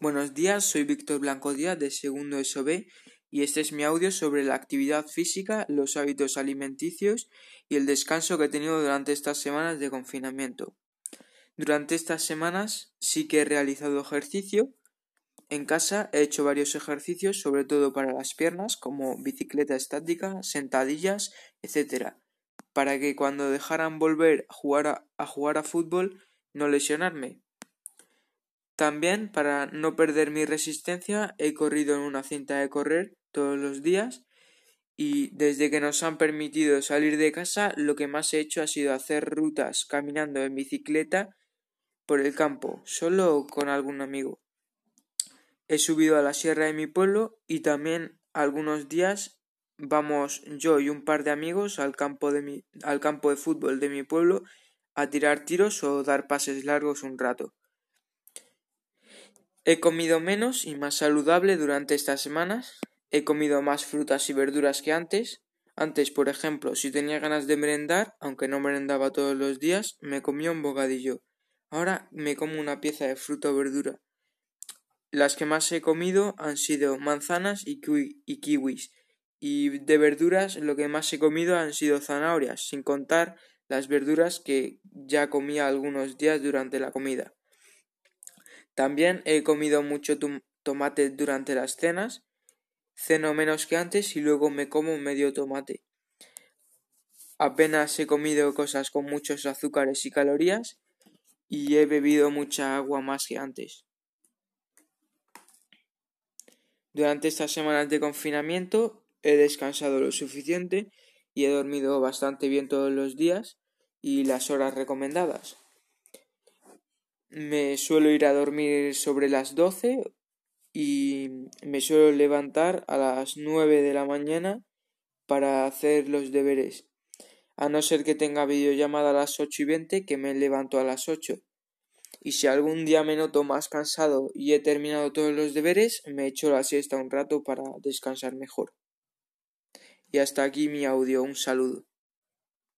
Buenos días, soy Víctor Blanco Díaz de segundo SOB y este es mi audio sobre la actividad física, los hábitos alimenticios y el descanso que he tenido durante estas semanas de confinamiento. Durante estas semanas sí que he realizado ejercicio. En casa he hecho varios ejercicios, sobre todo para las piernas, como bicicleta estática, sentadillas, etc., para que cuando dejaran volver a jugar a, a jugar a fútbol no lesionarme. También, para no perder mi resistencia, he corrido en una cinta de correr todos los días y desde que nos han permitido salir de casa, lo que más he hecho ha sido hacer rutas caminando en bicicleta por el campo, solo con algún amigo. He subido a la sierra de mi pueblo y también algunos días vamos yo y un par de amigos al campo de, mi, al campo de fútbol de mi pueblo a tirar tiros o dar pases largos un rato. He comido menos y más saludable durante estas semanas. He comido más frutas y verduras que antes. Antes, por ejemplo, si tenía ganas de merendar, aunque no merendaba todos los días, me comía un bocadillo. Ahora me como una pieza de fruta o verdura. Las que más he comido han sido manzanas y, y kiwis. Y de verduras lo que más he comido han sido zanahorias, sin contar las verduras que ya comía algunos días durante la comida. También he comido mucho tomate durante las cenas, ceno menos que antes y luego me como medio tomate. Apenas he comido cosas con muchos azúcares y calorías y he bebido mucha agua más que antes. Durante estas semanas de confinamiento he descansado lo suficiente y he dormido bastante bien todos los días y las horas recomendadas. Me suelo ir a dormir sobre las doce y me suelo levantar a las nueve de la mañana para hacer los deberes. A no ser que tenga videollamada a las ocho y veinte que me levanto a las ocho. Y si algún día me noto más cansado y he terminado todos los deberes, me echo la siesta un rato para descansar mejor. Y hasta aquí mi audio. Un saludo.